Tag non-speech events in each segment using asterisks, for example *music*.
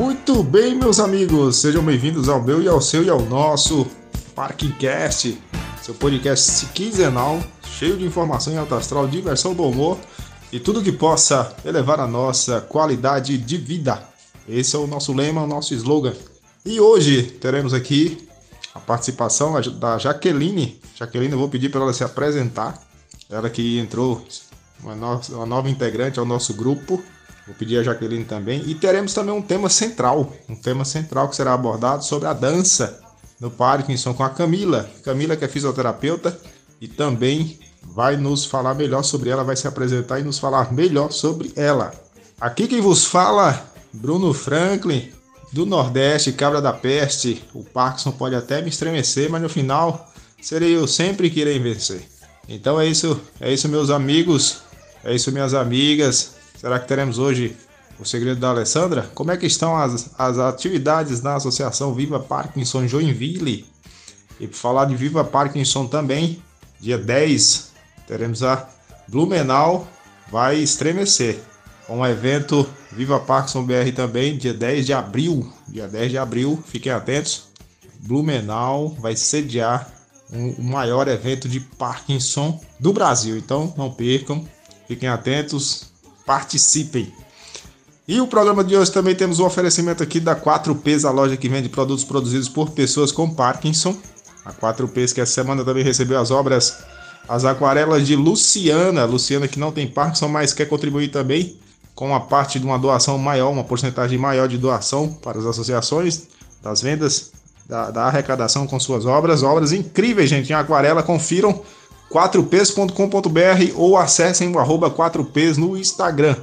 Muito bem, meus amigos, sejam bem-vindos ao meu e ao seu e ao nosso Parkcast, seu podcast quinzenal, cheio de informação em alto astral, diversão do humor e tudo que possa elevar a nossa qualidade de vida. Esse é o nosso lema, o nosso slogan. E hoje teremos aqui a participação da Jaqueline. Jaqueline, eu vou pedir para ela se apresentar. Ela que entrou, uma nova integrante ao nosso grupo. Vou pedir a Jaqueline também. E teremos também um tema central, um tema central que será abordado sobre a dança no Parkinson com a Camila. Camila que é fisioterapeuta e também vai nos falar melhor sobre ela, vai se apresentar e nos falar melhor sobre ela. Aqui quem vos fala, Bruno Franklin, do Nordeste, Cabra da Peste. O Parkinson pode até me estremecer, mas no final serei eu sempre que irei vencer. Então é isso, é isso meus amigos, é isso minhas amigas. Será que teremos hoje o segredo da Alessandra? Como é que estão as, as atividades da Associação Viva Parkinson Joinville? E por falar de Viva Parkinson também, dia 10 teremos a Blumenau vai estremecer o evento Viva Parkinson BR também, dia 10 de abril. Dia 10 de abril, fiquem atentos. Blumenau vai sediar um, o maior evento de Parkinson do Brasil. Então não percam, fiquem atentos, participem. E o programa de hoje também temos o um oferecimento aqui da 4Ps, a loja que vende produtos produzidos por pessoas com Parkinson. A 4Ps que essa semana também recebeu as obras, as aquarelas de Luciana. Luciana que não tem Parkinson, mas quer contribuir também com a parte de uma doação maior, uma porcentagem maior de doação para as associações, das vendas, da, da arrecadação com suas obras. Obras incríveis, gente, em aquarela. Confiram 4ps.com.br ou acessem o arroba 4ps no Instagram.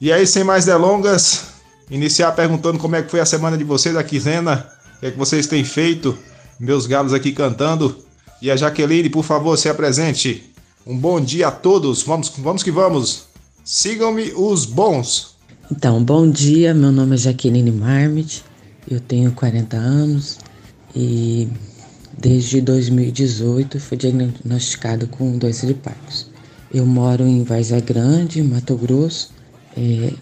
E aí, sem mais delongas, iniciar perguntando como é que foi a semana de vocês, a quinzena, o que é que vocês têm feito, meus galos aqui cantando. E a Jaqueline, por favor, se apresente. Um bom dia a todos, vamos, vamos que vamos. Sigam-me os bons. Então, bom dia, meu nome é Jaqueline Marmit, eu tenho 40 anos e desde 2018 fui diagnosticado com doença de Parkinson. Eu moro em Várzea Grande, Mato Grosso, é,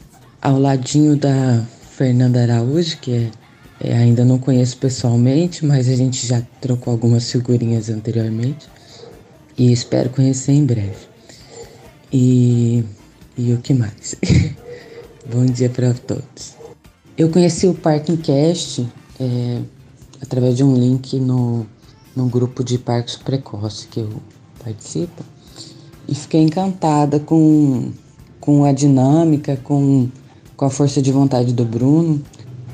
ao ladinho da Fernanda Araújo, que é, é, ainda não conheço pessoalmente, mas a gente já trocou algumas figurinhas anteriormente e espero conhecer em breve. E e o que mais? *laughs* Bom dia para todos. Eu conheci o Parking Cast é, através de um link no, no grupo de parques precoce que eu participo e fiquei encantada com, com a dinâmica, com, com a força de vontade do Bruno.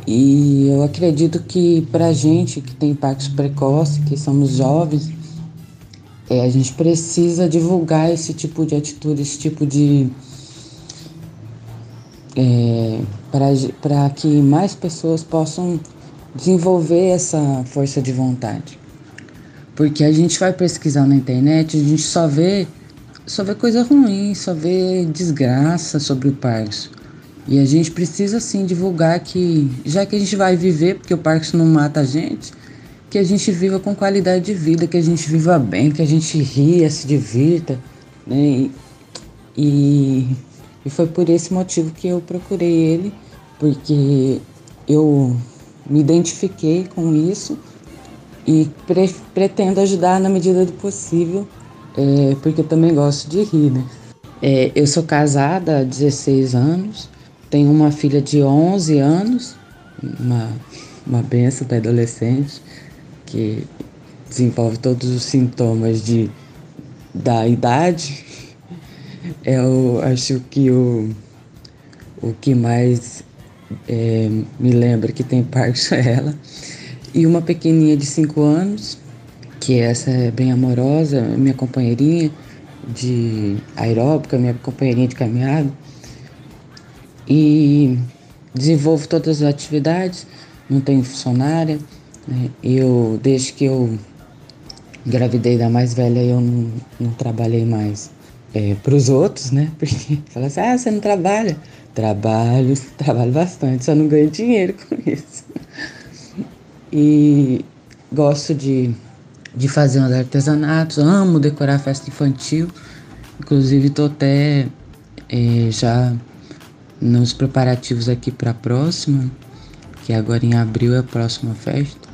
E eu acredito que para a gente que tem parques precoce, que somos jovens, é, a gente precisa divulgar esse tipo de atitude, esse tipo de, é, para que mais pessoas possam desenvolver essa força de vontade. Porque a gente vai pesquisar na internet, a gente só vê, só vê coisa ruim, só vê desgraça sobre o Parkinson. E a gente precisa sim divulgar que, já que a gente vai viver, porque o Parkinson não mata a gente, que a gente viva com qualidade de vida, que a gente viva bem, que a gente ria, se divirta, né? E e foi por esse motivo que eu procurei ele, porque eu me identifiquei com isso e pre pretendo ajudar na medida do possível, é, porque eu também gosto de rir, né? É, eu sou casada há 16 anos, tenho uma filha de 11 anos, uma, uma benção para adolescente, que desenvolve todos os sintomas de, da idade eu acho que o, o que mais é, me lembra que tem parques é ela. E uma pequenininha de 5 anos, que essa é bem amorosa, minha companheirinha de aeróbica, minha companheirinha de caminhada. E desenvolvo todas as atividades, não tenho funcionária. Né? Eu, desde que eu engravidei da mais velha, eu não, não trabalhei mais é, para os outros, né? *laughs* Porque fala assim, ah, você não trabalha. Trabalho, *laughs* trabalho bastante, só não ganho dinheiro com isso. E gosto de, de fazer uns artesanatos, amo decorar festa infantil. Inclusive estou até é, já nos preparativos aqui para a próxima. que agora em abril é a próxima festa.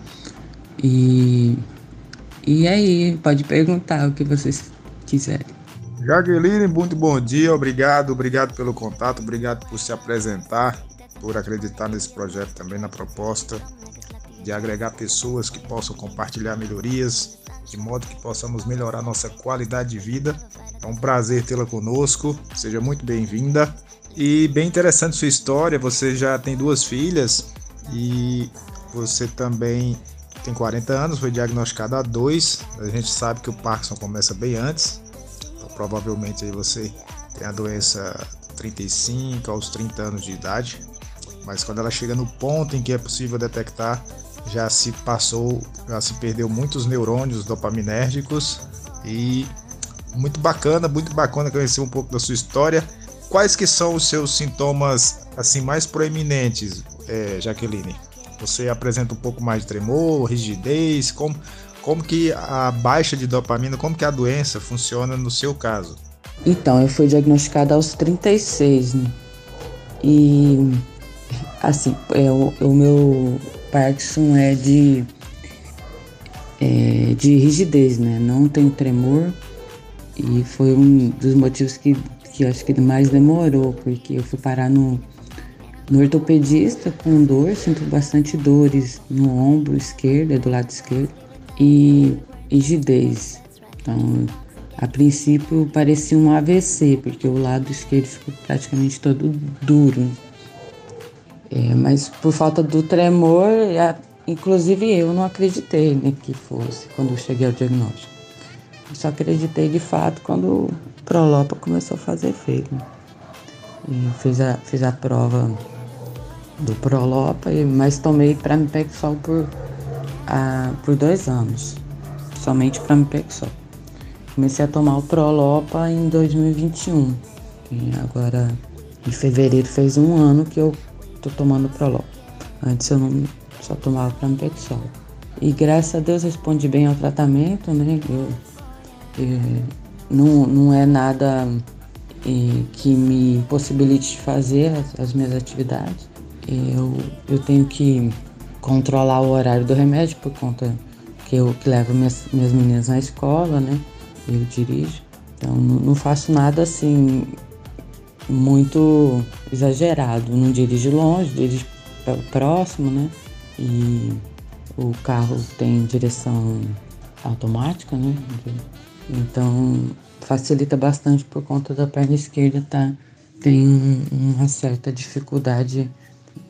E, e aí, pode perguntar o que vocês quiserem. Jaqueline, muito bom dia, obrigado, obrigado pelo contato, obrigado por se apresentar, por acreditar nesse projeto também, na proposta de agregar pessoas que possam compartilhar melhorias, de modo que possamos melhorar nossa qualidade de vida. É um prazer tê-la conosco, seja muito bem-vinda. E bem interessante sua história, você já tem duas filhas e você também tem 40 anos, foi diagnosticado há dois. A gente sabe que o Parkinson começa bem antes, então, provavelmente aí você tem a doença 35 aos 30 anos de idade, mas quando ela chega no ponto em que é possível detectar, já se passou, já se perdeu muitos neurônios dopaminérgicos e muito bacana, muito bacana conhecer um pouco da sua história. Quais que são os seus sintomas assim mais proeminentes, é, Jaqueline? Você apresenta um pouco mais de tremor, rigidez, como como que a baixa de dopamina, como que a doença funciona no seu caso? Então, eu fui diagnosticada aos 36, né? E assim, é, o, o meu Parkinson é de, é, de rigidez, né? Não tem tremor e foi um dos motivos que, que acho que mais demorou, porque eu fui parar no, no ortopedista com dor, sinto bastante dores no ombro esquerdo, é do lado esquerdo, e rigidez. Então, a princípio parecia um AVC, porque o lado esquerdo ficou praticamente todo duro. É, mas por falta do tremor, inclusive eu não acreditei né, que fosse quando cheguei ao diagnóstico. Eu só acreditei de fato quando o Prolopa começou a fazer efeito. Né? Fiz a, fiz a prova do Prolopa, mas tomei Pramipexol por, a, por dois anos. Somente Pramipexol. Comecei a tomar o Prolopa em 2021. E agora, em fevereiro, fez um ano que eu tô tomando Prolol. Antes eu não só tomava Pramipexol. E graças a Deus respondi bem ao tratamento, né? Eu, eu não, não é nada e, que me possibilite fazer as, as minhas atividades. Eu, eu tenho que controlar o horário do remédio por conta que eu que levo minhas, minhas meninas na escola, né? Eu dirijo. Então não faço nada assim muito exagerado. Não dirige longe, dirige próximo, né? E o carro tem direção automática, né? Então facilita bastante por conta da perna esquerda tá tem uma certa dificuldade,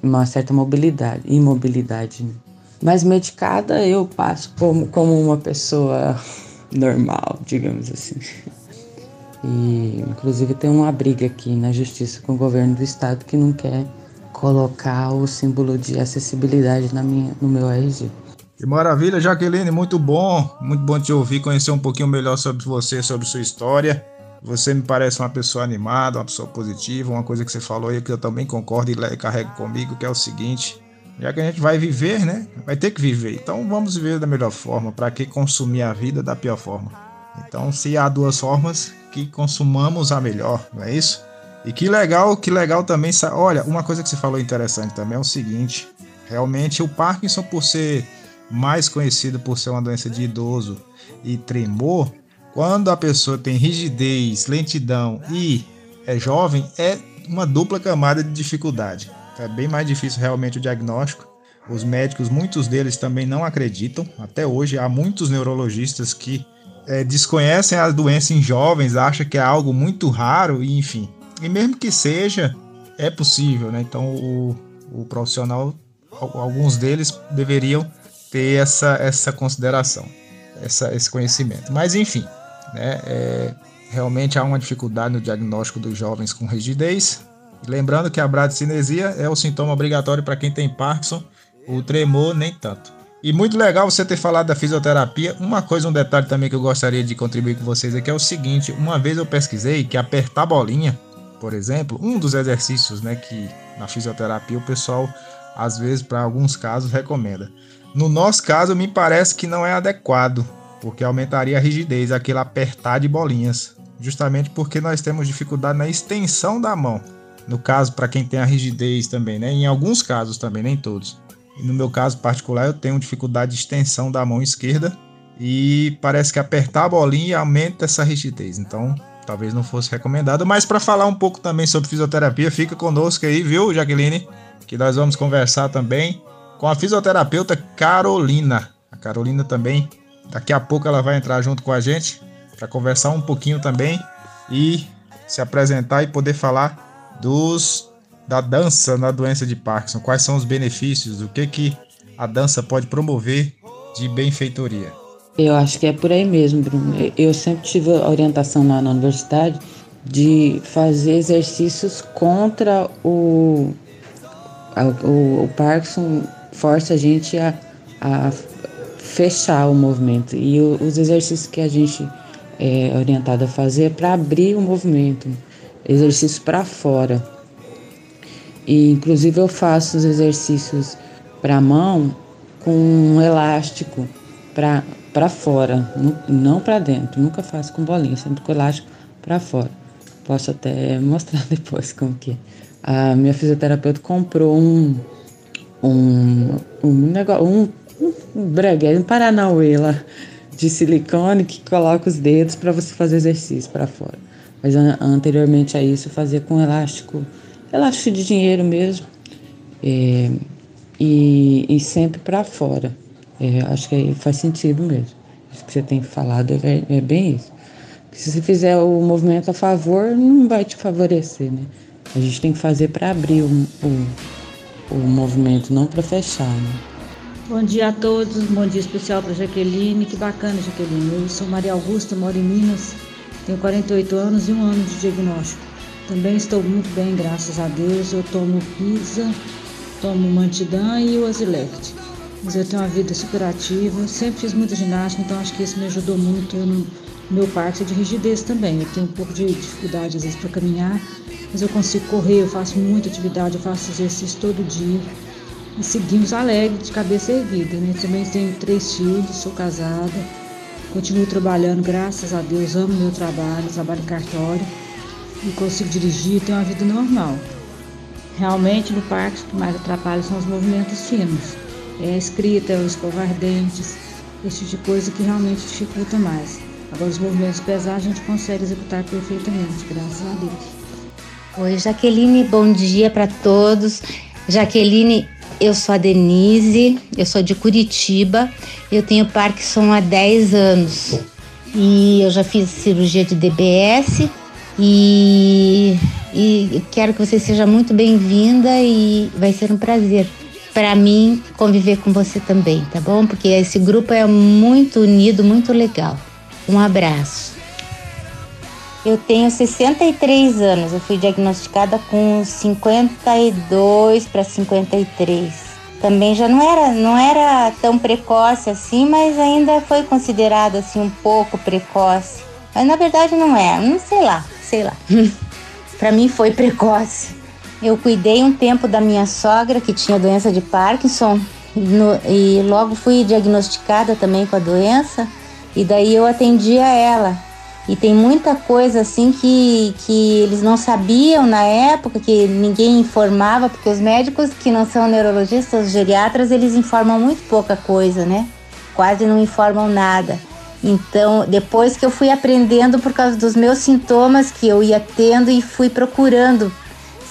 uma certa mobilidade, imobilidade. Né? Mas medicada eu passo como, como uma pessoa *laughs* normal, digamos assim. E inclusive tem uma briga aqui na justiça com o governo do estado que não quer colocar o símbolo de acessibilidade na minha, no meu RG. Que maravilha, Jaqueline, muito bom, muito bom te ouvir, conhecer um pouquinho melhor sobre você, sobre sua história. Você me parece uma pessoa animada, uma pessoa positiva, uma coisa que você falou aí que eu também concordo e carrego comigo, que é o seguinte: já que a gente vai viver, né? Vai ter que viver. Então vamos viver da melhor forma, para que consumir a vida da pior forma. Então, se há duas formas, que consumamos a melhor, não é isso? E que legal, que legal também. Olha, uma coisa que você falou interessante também é o seguinte: realmente o Parkinson, por ser mais conhecido por ser uma doença de idoso e tremor, quando a pessoa tem rigidez, lentidão e é jovem, é uma dupla camada de dificuldade. É bem mais difícil realmente o diagnóstico. Os médicos, muitos deles também não acreditam. Até hoje há muitos neurologistas que é, desconhecem a doença em jovens, acham que é algo muito raro, e enfim. E mesmo que seja, é possível, né? Então o, o profissional, alguns deles deveriam ter essa, essa consideração, essa, esse conhecimento. Mas enfim, né? É, realmente há uma dificuldade no diagnóstico dos jovens com rigidez. Lembrando que a bradicinesia é o sintoma obrigatório para quem tem Parkinson, o tremor nem tanto. E muito legal você ter falado da fisioterapia. Uma coisa, um detalhe também que eu gostaria de contribuir com vocês aqui é o seguinte: uma vez eu pesquisei que apertar bolinha, por exemplo, um dos exercícios, né, que na fisioterapia o pessoal às vezes para alguns casos recomenda. No nosso caso, me parece que não é adequado, porque aumentaria a rigidez, aquele apertar de bolinhas, justamente porque nós temos dificuldade na extensão da mão. No caso, para quem tem a rigidez também, né? Em alguns casos também, nem todos. No meu caso particular, eu tenho dificuldade de extensão da mão esquerda e parece que apertar a bolinha aumenta essa rigidez. Então, talvez não fosse recomendado. Mas para falar um pouco também sobre fisioterapia, fica conosco aí, viu, Jaqueline? Que nós vamos conversar também com a fisioterapeuta Carolina. A Carolina também, daqui a pouco ela vai entrar junto com a gente para conversar um pouquinho também e se apresentar e poder falar dos da dança na doença de Parkinson. Quais são os benefícios? O que que a dança pode promover de benfeitoria? Eu acho que é por aí mesmo, Bruno. Eu sempre tive a orientação lá na universidade de fazer exercícios contra o, o, o, Parkinson força a gente a, a fechar o movimento e o, os exercícios que a gente é orientado a fazer é para abrir o movimento, exercícios para fora. E inclusive eu faço os exercícios para a mão com um elástico para fora, não para dentro. Nunca faço com bolinha, sempre com elástico para fora. Posso até *laughs* mostrar depois como que é. A minha fisioterapeuta comprou um um um negócio, um, um breguete, um paranauê lá de silicone que coloca os dedos para você fazer exercício para fora. Mas anteriormente a isso eu fazia com elástico, elástico de dinheiro mesmo, é, e, e sempre para fora. É, acho que faz sentido mesmo. Isso que você tem falado é, é bem isso. se você fizer o movimento a favor, não vai te favorecer, né? A gente tem que fazer para abrir o, o, o, movimento, não para fechar, né? Bom dia a todos, bom dia especial para Jaqueline. Que bacana, Jaqueline. Eu sou Maria Augusta, moro em Minas, tenho 48 anos e um ano de diagnóstico. Também estou muito bem, graças a Deus. Eu tomo pizza, tomo mantidã e o Azilect. Mas eu tenho uma vida super ativa, sempre fiz muita ginástica, então acho que isso me ajudou muito no meu parte de rigidez também. Eu tenho um pouco de dificuldade às vezes para caminhar, mas eu consigo correr, eu faço muita atividade, eu faço exercício todo dia. E seguimos alegre, de cabeça erguida. Né? Também tenho três filhos, sou casada, continuo trabalhando, graças a Deus, amo meu trabalho, trabalho cartório e consigo dirigir, tenho uma vida normal. Realmente no parque o que mais atrapalha são os movimentos finos é a escrita, o escovar dentes, esse tipo de coisa que realmente dificulta mais. Agora, os movimentos pesados a gente consegue executar perfeitamente, graças a Deus. Oi, Jaqueline, bom dia para todos. Jaqueline, eu sou a Denise, eu sou de Curitiba, eu tenho Parkinson há 10 anos e eu já fiz cirurgia de DBS e, e quero que você seja muito bem-vinda e vai ser um prazer para mim conviver com você também, tá bom? Porque esse grupo é muito unido, muito legal. Um abraço. Eu tenho 63 anos, eu fui diagnosticada com 52 para 53. Também já não era, não era tão precoce assim, mas ainda foi considerado assim um pouco precoce. Mas na verdade não é, não sei lá, sei lá. *laughs* para mim foi precoce. Eu cuidei um tempo da minha sogra que tinha doença de Parkinson no, e logo fui diagnosticada também com a doença e daí eu atendia ela. E tem muita coisa assim que, que eles não sabiam na época, que ninguém informava, porque os médicos que não são neurologistas, os geriatras, eles informam muito pouca coisa, né? Quase não informam nada. Então, depois que eu fui aprendendo por causa dos meus sintomas que eu ia tendo e fui procurando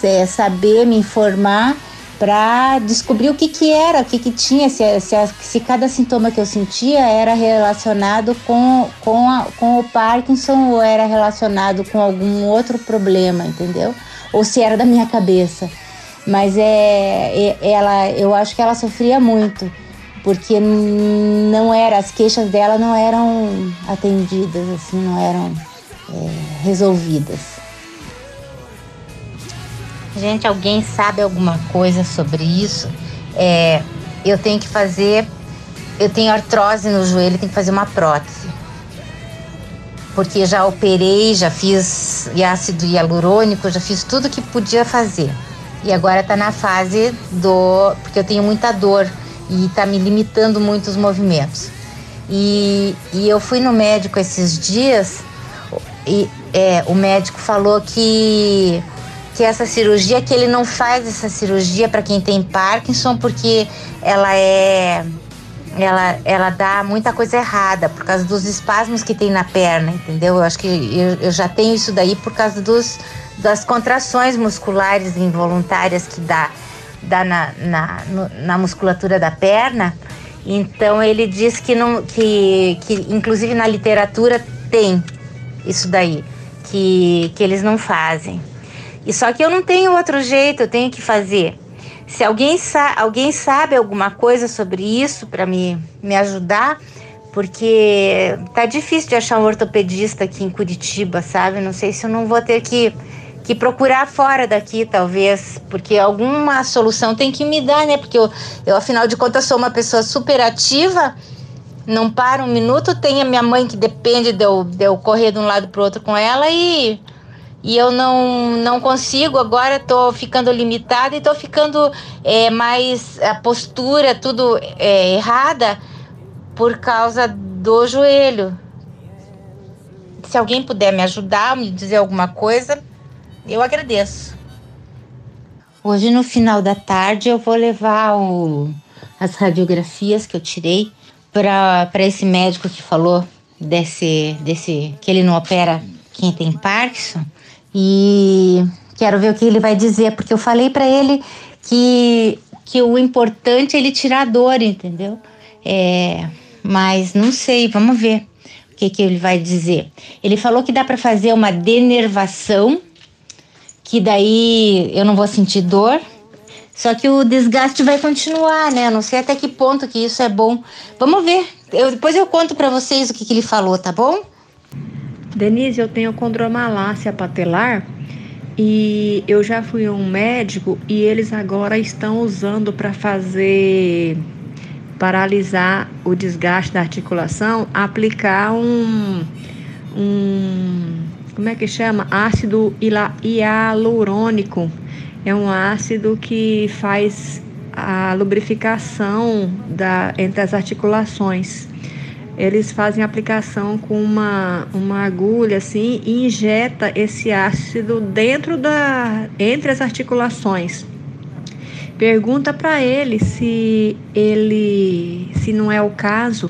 é, saber me informar para descobrir o que, que era, o que, que tinha, se, se, se, cada sintoma que eu sentia era relacionado com, com, a, com o Parkinson ou era relacionado com algum outro problema, entendeu? Ou se era da minha cabeça. Mas é, é ela, eu acho que ela sofria muito, porque não as queixas dela não eram atendidas, assim, não eram é, resolvidas. Gente, alguém sabe alguma coisa sobre isso? É, eu tenho que fazer. Eu tenho artrose no joelho, tenho que fazer uma prótese. Porque já operei, já fiz ácido hialurônico, já fiz tudo que podia fazer. E agora tá na fase do. Porque eu tenho muita dor e tá me limitando muito os movimentos. E, e eu fui no médico esses dias e é, o médico falou que que essa cirurgia, que ele não faz essa cirurgia para quem tem Parkinson, porque ela é ela, ela dá muita coisa errada por causa dos espasmos que tem na perna, entendeu? Eu acho que eu, eu já tenho isso daí por causa dos, das contrações musculares involuntárias que dá, dá na, na, no, na musculatura da perna. Então ele diz que não, que, que inclusive na literatura tem isso daí, que, que eles não fazem. E só que eu não tenho outro jeito, eu tenho que fazer. Se alguém, sa alguém sabe alguma coisa sobre isso para me, me ajudar, porque tá difícil de achar um ortopedista aqui em Curitiba, sabe? Não sei se eu não vou ter que, que procurar fora daqui, talvez, porque alguma solução tem que me dar, né? Porque eu, eu afinal de contas, sou uma pessoa super ativa, não paro um minuto. Tem a minha mãe que depende de eu, de eu correr de um lado para outro com ela e e eu não, não consigo, agora estou ficando limitada e estou ficando é, mais a postura tudo é, errada por causa do joelho. Se alguém puder me ajudar, me dizer alguma coisa, eu agradeço. Hoje, no final da tarde, eu vou levar o, as radiografias que eu tirei para esse médico que falou desse, desse que ele não opera quem tem Parkinson e quero ver o que ele vai dizer, porque eu falei para ele que, que o importante é ele tirar a dor, entendeu? É, mas não sei, vamos ver o que, que ele vai dizer. Ele falou que dá para fazer uma denervação, que daí eu não vou sentir dor, só que o desgaste vai continuar, né? Não sei até que ponto que isso é bom. Vamos ver. Eu, depois eu conto para vocês o que, que ele falou, tá bom? Denise, eu tenho condromalácia patelar e eu já fui um médico e eles agora estão usando para fazer paralisar o desgaste da articulação, aplicar um, um como é que chama? Ácido hialurônico. É um ácido que faz a lubrificação da, entre as articulações eles fazem aplicação com uma, uma agulha assim e injeta esse ácido dentro da entre as articulações. Pergunta para ele se ele se não é o caso.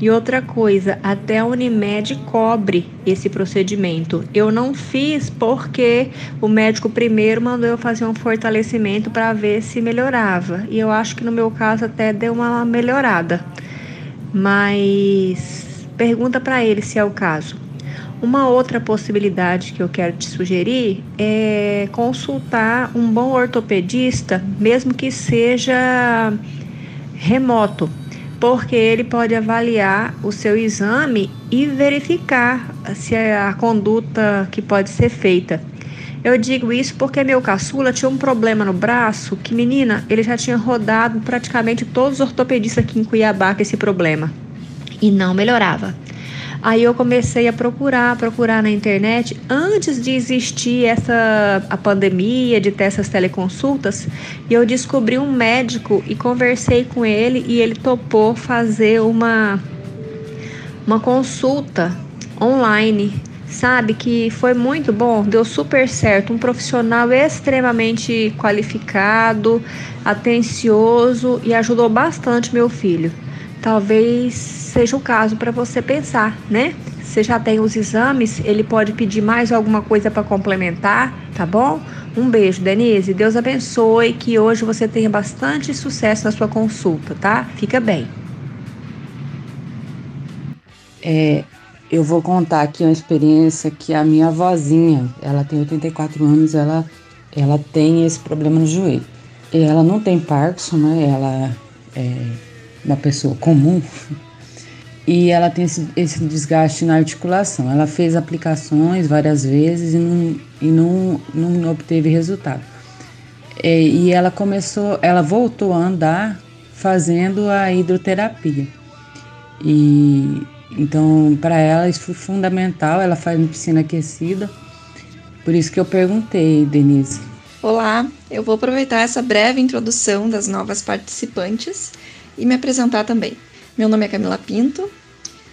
E outra coisa, até a Unimed cobre esse procedimento. Eu não fiz porque o médico primeiro mandou eu fazer um fortalecimento para ver se melhorava. E eu acho que no meu caso até deu uma melhorada mas pergunta para ele se é o caso. Uma outra possibilidade que eu quero te sugerir é consultar um bom ortopedista, mesmo que seja remoto, porque ele pode avaliar o seu exame e verificar se é a conduta que pode ser feita. Eu digo isso porque meu caçula tinha um problema no braço que, menina, ele já tinha rodado praticamente todos os ortopedistas aqui em Cuiabá com esse problema e não melhorava. Aí eu comecei a procurar, procurar na internet antes de existir essa a pandemia, de ter essas teleconsultas, e eu descobri um médico e conversei com ele e ele topou fazer uma uma consulta online sabe? Que foi muito bom, deu super certo. Um profissional extremamente qualificado, atencioso e ajudou bastante meu filho. Talvez seja o caso para você pensar, né? Você já tem os exames, ele pode pedir mais alguma coisa para complementar, tá bom? Um beijo, Denise. Deus abençoe que hoje você tenha bastante sucesso na sua consulta, tá? Fica bem. É, eu vou contar aqui uma experiência que a minha avózinha, ela tem 84 anos, ela, ela tem esse problema no joelho. E ela não tem Parkinson, né? Ela é uma pessoa comum. E ela tem esse, esse desgaste na articulação. Ela fez aplicações várias vezes e não, e não, não obteve resultado. É, e ela começou, ela voltou a andar fazendo a hidroterapia. E então, para ela, isso foi fundamental. Ela faz uma piscina aquecida. Por isso que eu perguntei, Denise. Olá, eu vou aproveitar essa breve introdução das novas participantes e me apresentar também. Meu nome é Camila Pinto,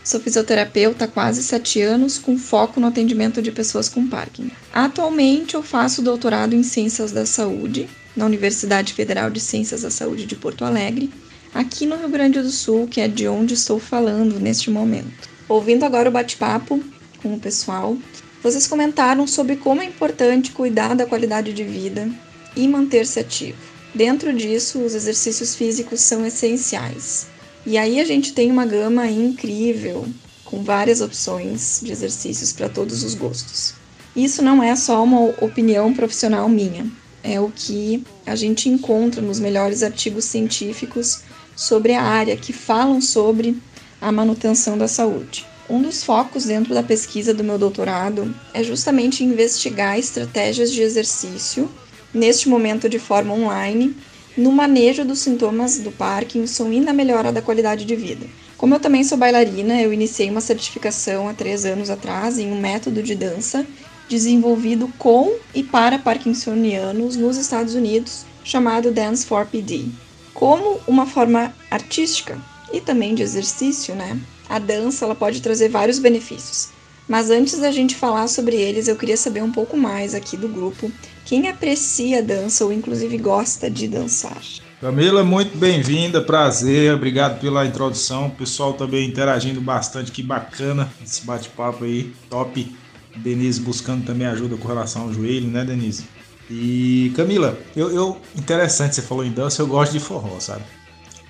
Sou fisioterapeuta há quase sete anos, com foco no atendimento de pessoas com Parkinson. Atualmente, eu faço doutorado em Ciências da Saúde na Universidade Federal de Ciências da Saúde de Porto Alegre, aqui no Rio Grande do Sul, que é de onde estou falando neste momento. Ouvindo agora o bate-papo com o pessoal, vocês comentaram sobre como é importante cuidar da qualidade de vida e manter-se ativo. Dentro disso, os exercícios físicos são essenciais. E aí a gente tem uma gama incrível, com várias opções de exercícios para todos os gostos. Isso não é só uma opinião profissional minha, é o que a gente encontra nos melhores artigos científicos sobre a área que falam sobre a manutenção da saúde. Um dos focos dentro da pesquisa do meu doutorado é justamente investigar estratégias de exercício, neste momento de forma online, no manejo dos sintomas do Parkinson e na melhora da qualidade de vida. Como eu também sou bailarina, eu iniciei uma certificação há três anos atrás em um método de dança desenvolvido com e para parkinsonianos nos Estados Unidos, chamado Dance for PD. Como uma forma artística e também de exercício, né? A dança ela pode trazer vários benefícios. Mas antes da gente falar sobre eles, eu queria saber um pouco mais aqui do grupo. Quem aprecia a dança ou inclusive gosta de dançar? Camila, muito bem-vinda, prazer, obrigado pela introdução. O pessoal também interagindo bastante, que bacana esse bate-papo aí, top. Denise buscando também ajuda com relação ao joelho, né, Denise? E Camila, eu, eu interessante, você falou em dança, eu gosto de forró, sabe?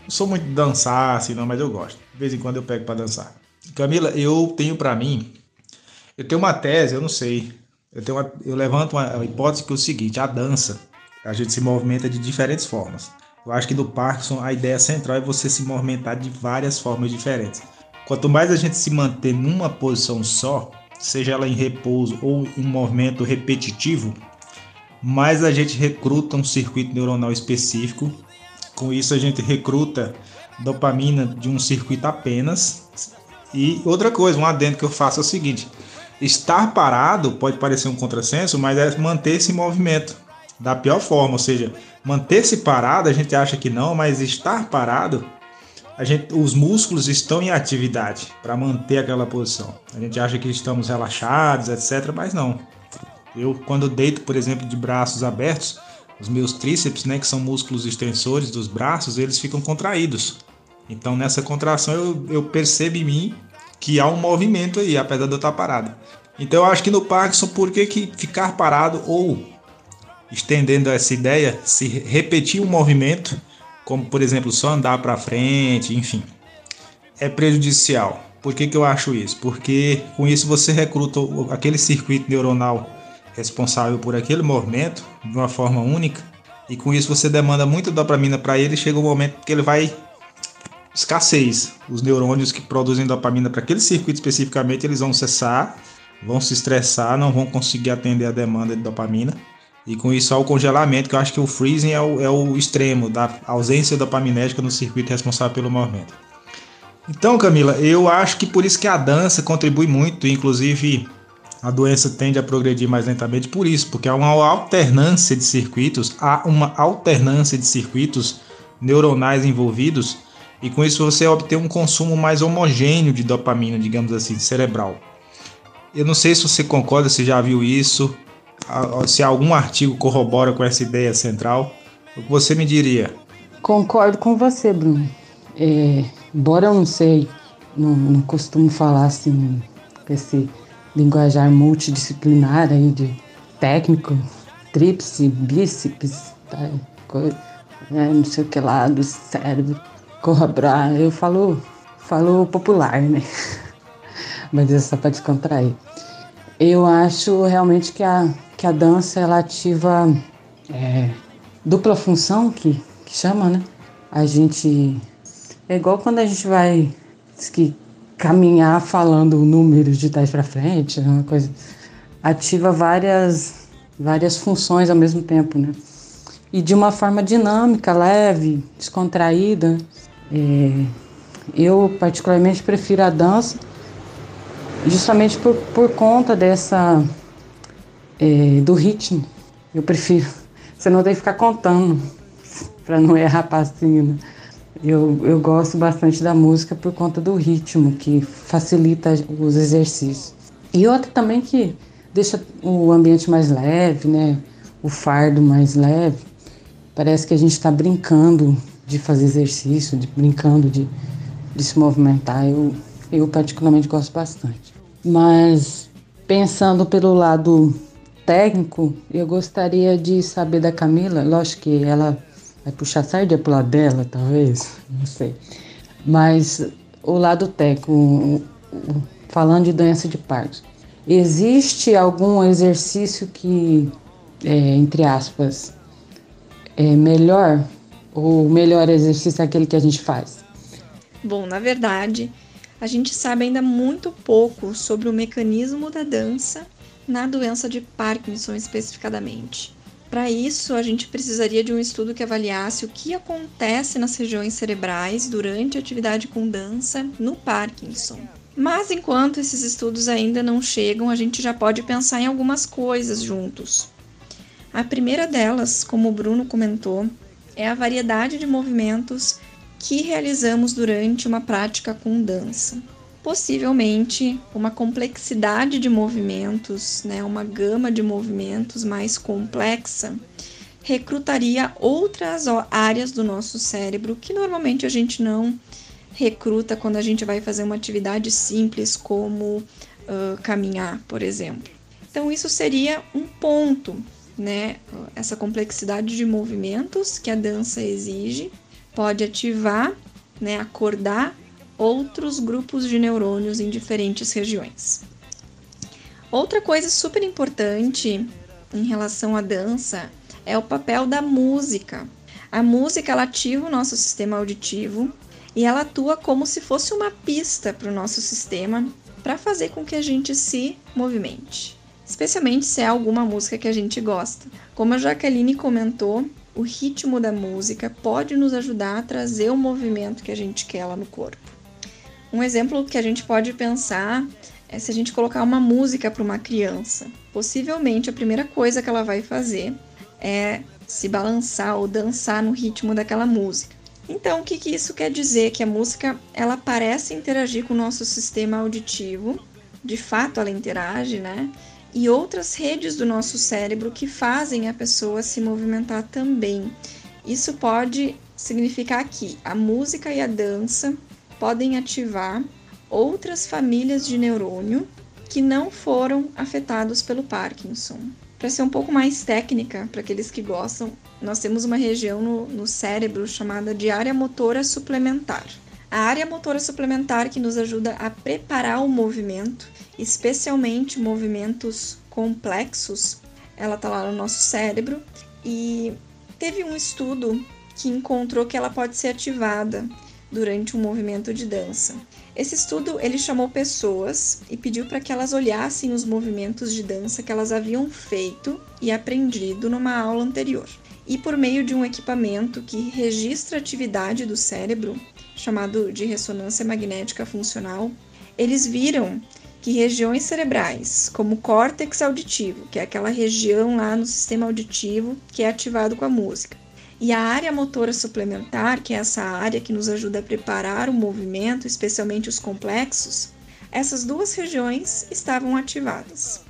Não sou muito de dançar assim, não, mas eu gosto. De vez em quando eu pego para dançar. Camila, eu tenho para mim, eu tenho uma tese, eu não sei. Eu, tenho uma, eu levanto uma hipótese que é o seguinte: a dança, a gente se movimenta de diferentes formas. Eu acho que do Parkinson a ideia central é você se movimentar de várias formas diferentes. Quanto mais a gente se manter numa posição só, seja ela em repouso ou um movimento repetitivo, mais a gente recruta um circuito neuronal específico com isso a gente recruta dopamina de um circuito apenas. E outra coisa, um adendo que eu faço é o seguinte: estar parado pode parecer um contrassenso, mas é manter esse movimento da pior forma, ou seja, manter-se parado a gente acha que não, mas estar parado, a gente, os músculos estão em atividade para manter aquela posição. A gente acha que estamos relaxados, etc, mas não. Eu quando deito, por exemplo, de braços abertos, os meus tríceps, né, que são músculos extensores dos braços, eles ficam contraídos. Então nessa contração eu, eu percebo em mim que há um movimento aí, apesar de eu estar parado. Então eu acho que no Parkinson, por que, que ficar parado ou estendendo essa ideia, se repetir um movimento, como por exemplo só andar para frente, enfim, é prejudicial. Por que, que eu acho isso? Porque com isso você recruta aquele circuito neuronal responsável por aquele movimento de uma forma única, e com isso você demanda muita dopamina para ele, chega um momento que ele vai escassez. Os neurônios que produzem dopamina para aquele circuito especificamente, eles vão cessar, vão se estressar, não vão conseguir atender a demanda de dopamina. E com isso há o congelamento, que eu acho que o freezing é o, é o extremo da ausência dopaminérgica no circuito responsável pelo movimento. Então, Camila, eu acho que por isso que a dança contribui muito, inclusive a doença tende a progredir mais lentamente por isso, porque há uma alternância de circuitos, há uma alternância de circuitos neuronais envolvidos, e com isso você obtém um consumo mais homogêneo de dopamina, digamos assim, cerebral. Eu não sei se você concorda, se já viu isso, se algum artigo corrobora com essa ideia central. O que você me diria? Concordo com você, Bruno. É, embora eu não sei, não, não costumo falar assim, com esse linguajar multidisciplinar aí de técnico, tríplice, bíceps, tá, né, não sei o que lá do cérebro, corroborar. Eu falo, falo popular, né? *laughs* Mas é só para descontrair. Eu acho realmente que a, que a dança ela ativa é, dupla função, que, que chama, né? A gente. É igual quando a gente vai. Que caminhar falando números de trás para frente, é uma coisa ativa várias várias funções ao mesmo tempo, né? E de uma forma dinâmica, leve, descontraída. É, eu particularmente prefiro a dança, justamente por, por conta dessa é, do ritmo. Eu prefiro. Você não tem que ficar contando *laughs* para não errar passinho. Né? Eu, eu gosto bastante da música por conta do ritmo, que facilita os exercícios. E outra também que deixa o ambiente mais leve, né? O fardo mais leve. Parece que a gente está brincando de fazer exercício, de, brincando de, de se movimentar. Eu, eu particularmente gosto bastante. Mas pensando pelo lado técnico, eu gostaria de saber da Camila, lógico que ela vai puxar sardinha pro lado dela, talvez, não sei. Mas o lado técnico, falando de doença de Parkinson, existe algum exercício que, é, entre aspas, é melhor? O melhor exercício é aquele que a gente faz? Bom, na verdade, a gente sabe ainda muito pouco sobre o mecanismo da dança na doença de Parkinson especificadamente. Para isso, a gente precisaria de um estudo que avaliasse o que acontece nas regiões cerebrais durante a atividade com dança no Parkinson. Mas enquanto esses estudos ainda não chegam, a gente já pode pensar em algumas coisas juntos. A primeira delas, como o Bruno comentou, é a variedade de movimentos que realizamos durante uma prática com dança. Possivelmente uma complexidade de movimentos, né, uma gama de movimentos mais complexa, recrutaria outras áreas do nosso cérebro que normalmente a gente não recruta quando a gente vai fazer uma atividade simples como uh, caminhar, por exemplo. Então, isso seria um ponto, né? Essa complexidade de movimentos que a dança exige pode ativar, né, acordar outros grupos de neurônios em diferentes regiões. Outra coisa super importante em relação à dança é o papel da música. A música ela ativa o nosso sistema auditivo e ela atua como se fosse uma pista para o nosso sistema para fazer com que a gente se movimente, especialmente se é alguma música que a gente gosta. Como a Jaqueline comentou, o ritmo da música pode nos ajudar a trazer o movimento que a gente quer lá no corpo. Um exemplo que a gente pode pensar é se a gente colocar uma música para uma criança. Possivelmente a primeira coisa que ela vai fazer é se balançar ou dançar no ritmo daquela música. Então, o que, que isso quer dizer? Que a música ela parece interagir com o nosso sistema auditivo, de fato ela interage, né? E outras redes do nosso cérebro que fazem a pessoa se movimentar também. Isso pode significar que a música e a dança podem ativar outras famílias de neurônio que não foram afetados pelo Parkinson. Para ser um pouco mais técnica, para aqueles que gostam, nós temos uma região no, no cérebro chamada de área motora suplementar. A área motora suplementar que nos ajuda a preparar o movimento especialmente movimentos complexos, ela está lá no nosso cérebro e teve um estudo que encontrou que ela pode ser ativada durante um movimento de dança. Esse estudo ele chamou pessoas e pediu para que elas olhassem os movimentos de dança que elas haviam feito e aprendido numa aula anterior. E por meio de um equipamento que registra a atividade do cérebro, chamado de ressonância magnética funcional, eles viram que regiões cerebrais, como o córtex auditivo, que é aquela região lá no sistema auditivo que é ativado com a música, e a área motora suplementar, que é essa área que nos ajuda a preparar o movimento, especialmente os complexos, essas duas regiões estavam ativadas.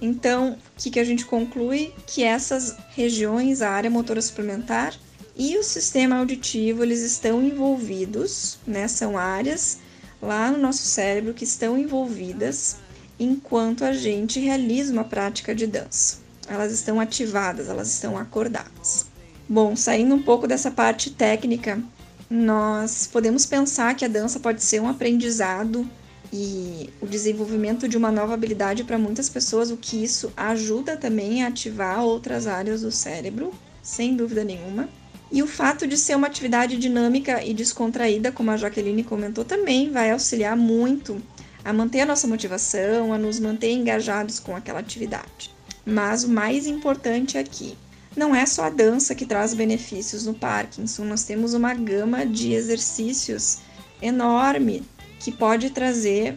Então, o que, que a gente conclui? Que essas regiões, a área motora suplementar e o sistema auditivo, eles estão envolvidos, né? São áreas lá no nosso cérebro que estão envolvidas enquanto a gente realiza uma prática de dança. Elas estão ativadas, elas estão acordadas. Bom, saindo um pouco dessa parte técnica, nós podemos pensar que a dança pode ser um aprendizado e o desenvolvimento de uma nova habilidade para muitas pessoas, o que isso ajuda também a ativar outras áreas do cérebro, sem dúvida nenhuma. E o fato de ser uma atividade dinâmica e descontraída, como a Jaqueline comentou, também vai auxiliar muito a manter a nossa motivação, a nos manter engajados com aquela atividade. Mas o mais importante aqui, não é só a dança que traz benefícios no Parkinson, nós temos uma gama de exercícios enorme que pode trazer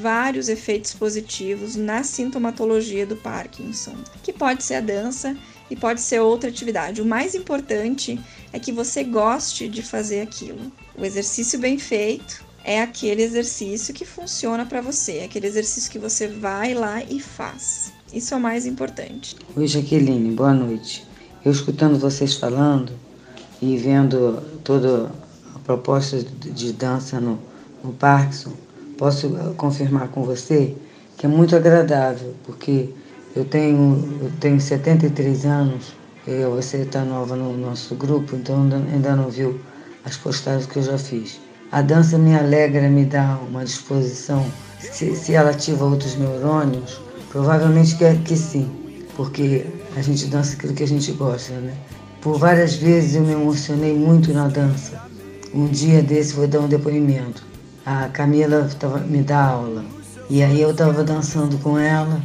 vários efeitos positivos na sintomatologia do Parkinson, que pode ser a dança e pode ser outra atividade. O mais importante é que você goste de fazer aquilo. O exercício bem feito é aquele exercício que funciona para você, é aquele exercício que você vai lá e faz. Isso é o mais importante. Oi, Jaqueline, boa noite. Eu escutando vocês falando e vendo toda a proposta de dança no, no Parkinson, posso confirmar com você que é muito agradável, porque eu tenho, eu tenho 73 anos, e você está nova no nosso grupo, então ainda não viu as postagens que eu já fiz. A dança me alegra, me dá uma disposição. Se, se ela ativa outros neurônios, provavelmente que, que sim, porque a gente dança aquilo que a gente gosta, né? Por várias vezes eu me emocionei muito na dança. Um dia desse vou dar um depoimento. A Camila tava, me dá aula. E aí eu estava dançando com ela,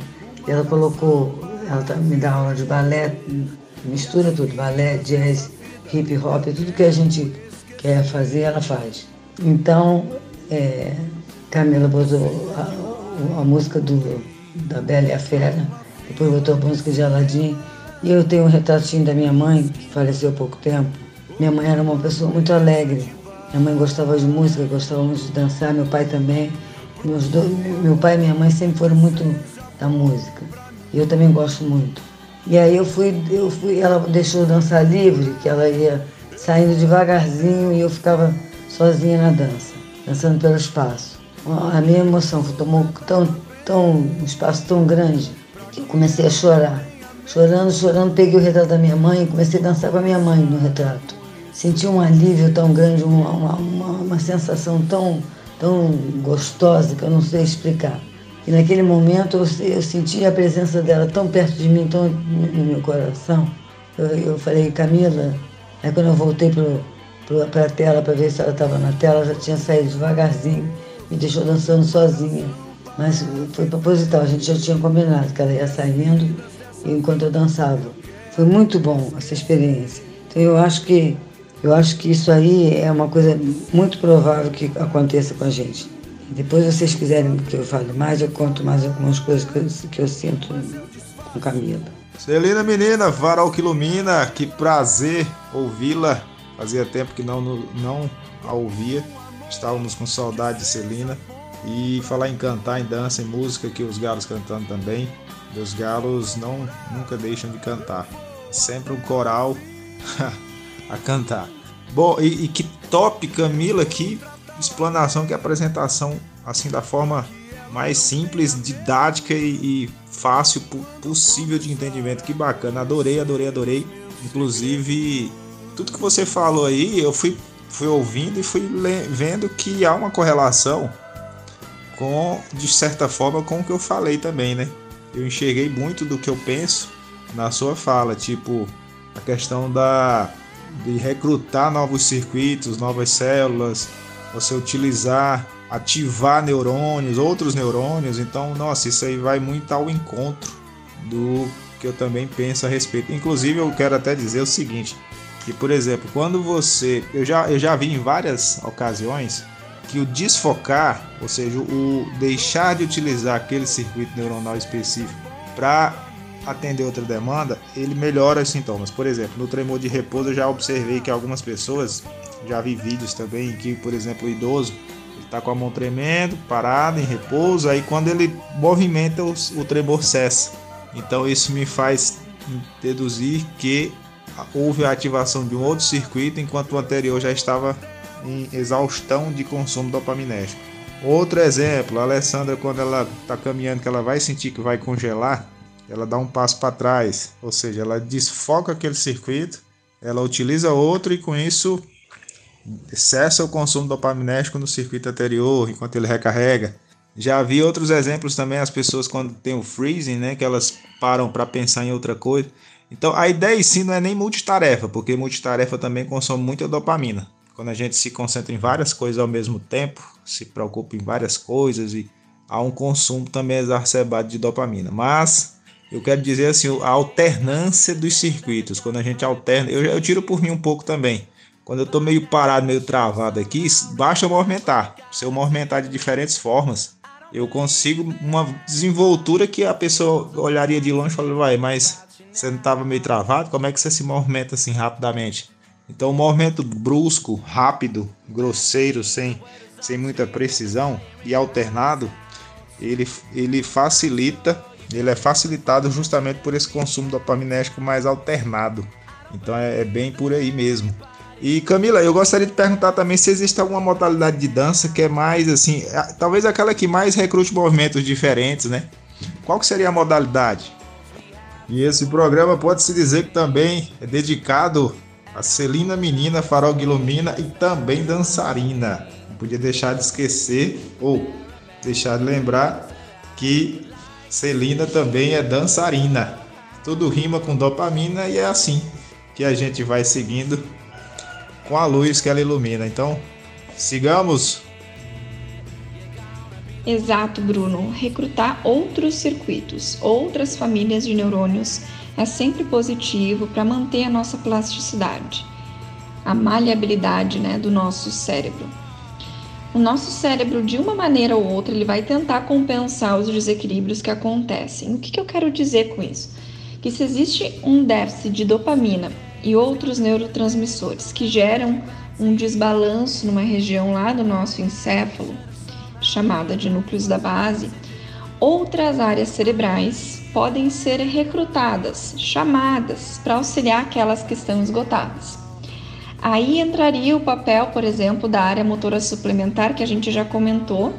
e ela colocou, ela tá, me dá aula de balé, mistura tudo, balé, jazz, hip hop, tudo que a gente quer fazer, ela faz. Então, é, Camila botou a, a, música do, da Bela e a Fera, depois botou a música de Aladim, e eu tenho um retratinho da minha mãe, que faleceu há pouco tempo. Minha mãe era uma pessoa muito alegre. Minha mãe gostava de música, gostava muito de dançar, meu pai também. Meus dois, meu pai e minha mãe sempre foram muito da música. E eu também gosto muito. E aí eu fui, eu fui, ela deixou dançar livre, que ela ia saindo devagarzinho e eu ficava sozinha na dança, dançando pelo espaço. A minha emoção tomou tão, tão, um espaço tão grande que eu comecei a chorar. Chorando, chorando, peguei o retrato da minha mãe e comecei a dançar com a minha mãe no retrato. Senti um alívio tão grande, uma, uma, uma, sensação tão, tão gostosa que eu não sei explicar. E naquele momento eu, eu senti a presença dela tão perto de mim, tão no meu coração. Eu, eu falei, Camila, aí quando eu voltei para a tela para ver se ela estava na tela, já tinha saído devagarzinho, me deixou dançando sozinha. Mas foi proposital, a gente já tinha combinado que ela ia saindo enquanto eu dançava. Foi muito bom essa experiência. Então eu acho que eu acho que isso aí é uma coisa muito provável que aconteça com a gente. Depois, se vocês quiserem que eu fale mais, eu conto mais algumas coisas que eu, que eu sinto com Camila. Celina Menina, varal que ilumina, que prazer ouvi-la Fazia tempo que não, não a ouvia. Estávamos com saudade de Celina. E falar em cantar, em dança, em música, que os galos cantando também. Os galos não nunca deixam de cantar. Sempre um coral *laughs* a cantar. Bom, e, e, que top, Camila, que explanação, que apresentação, assim, da forma mais simples, didática e, e fácil possível de entendimento. Que bacana, adorei, adorei, adorei. Inclusive, tudo que você falou aí, eu fui, fui ouvindo e fui vendo que há uma correlação com, de certa forma, com o que eu falei também, né? Eu enxerguei muito do que eu penso na sua fala, tipo a questão da de recrutar novos circuitos, novas células, você utilizar, ativar neurônios, outros neurônios. Então, nossa, isso aí vai muito ao encontro do que eu também penso a respeito. Inclusive, eu quero até dizer o seguinte: que, por exemplo, quando você. Eu já, eu já vi em várias ocasiões que o desfocar, ou seja, o deixar de utilizar aquele circuito neuronal específico para atender outra demanda, ele melhora os sintomas. Por exemplo, no tremor de repouso eu já observei que algumas pessoas, já vi vídeos também que, por exemplo, o idoso está com a mão tremendo, parado, em repouso, aí quando ele movimenta o, o tremor cessa. Então isso me faz deduzir que houve a ativação de um outro circuito enquanto o anterior já estava em exaustão de consumo dopaminérgico. Outro exemplo, a Alessandra quando ela está caminhando que ela vai sentir que vai congelar, ela dá um passo para trás, ou seja, ela desfoca aquele circuito, ela utiliza outro e com isso cessa o consumo dopaminérgico no circuito anterior enquanto ele recarrega. Já vi outros exemplos também, as pessoas quando tem o freezing, né, que elas param para pensar em outra coisa. Então a ideia em si não é nem multitarefa, porque multitarefa também consome muita dopamina. Quando a gente se concentra em várias coisas ao mesmo tempo, se preocupa em várias coisas e há um consumo também exacerbado de dopamina. Mas eu quero dizer assim, a alternância dos circuitos, quando a gente alterna, eu, eu tiro por mim um pouco também. Quando eu estou meio parado, meio travado aqui, basta movimentar. Se eu movimentar de diferentes formas, eu consigo uma desenvoltura que a pessoa olharia de longe e falaria, vai, mas você não estava meio travado, como é que você se movimenta assim rapidamente? Então, o movimento brusco, rápido, grosseiro, sem, sem muita precisão e alternado, ele, ele facilita, ele é facilitado justamente por esse consumo dopaminérgico mais alternado. Então, é, é bem por aí mesmo. E Camila, eu gostaria de perguntar também se existe alguma modalidade de dança que é mais assim, talvez aquela que mais recrute movimentos diferentes, né? Qual seria a modalidade? E esse programa pode-se dizer que também é dedicado a Celina Menina, Farol Guilomina e também dançarina. Não podia deixar de esquecer ou deixar de lembrar que Celina também é dançarina. Tudo rima com dopamina e é assim que a gente vai seguindo com a luz que ela ilumina. Então, sigamos. Exato, Bruno. Recrutar outros circuitos, outras famílias de neurônios é sempre positivo para manter a nossa plasticidade, a maleabilidade né, do nosso cérebro. O nosso cérebro, de uma maneira ou outra, ele vai tentar compensar os desequilíbrios que acontecem. O que, que eu quero dizer com isso? Que se existe um déficit de dopamina e outros neurotransmissores que geram um desbalanço numa região lá do nosso encéfalo, chamada de núcleos da base, outras áreas cerebrais podem ser recrutadas, chamadas para auxiliar aquelas que estão esgotadas. Aí entraria o papel, por exemplo, da área motora suplementar que a gente já comentou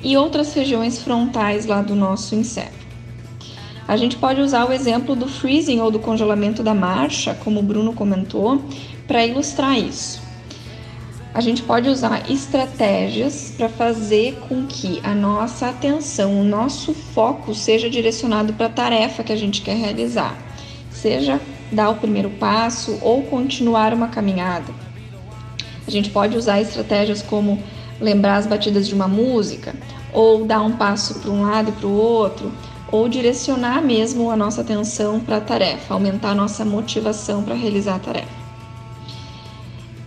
e outras regiões frontais lá do nosso encéfalo. A gente pode usar o exemplo do freezing ou do congelamento da marcha, como o Bruno comentou, para ilustrar isso. A gente pode usar estratégias para fazer com que a nossa atenção, o nosso foco seja direcionado para a tarefa que a gente quer realizar, seja dar o primeiro passo ou continuar uma caminhada. A gente pode usar estratégias como lembrar as batidas de uma música, ou dar um passo para um lado e para o outro, ou direcionar mesmo a nossa atenção para a tarefa, aumentar a nossa motivação para realizar a tarefa.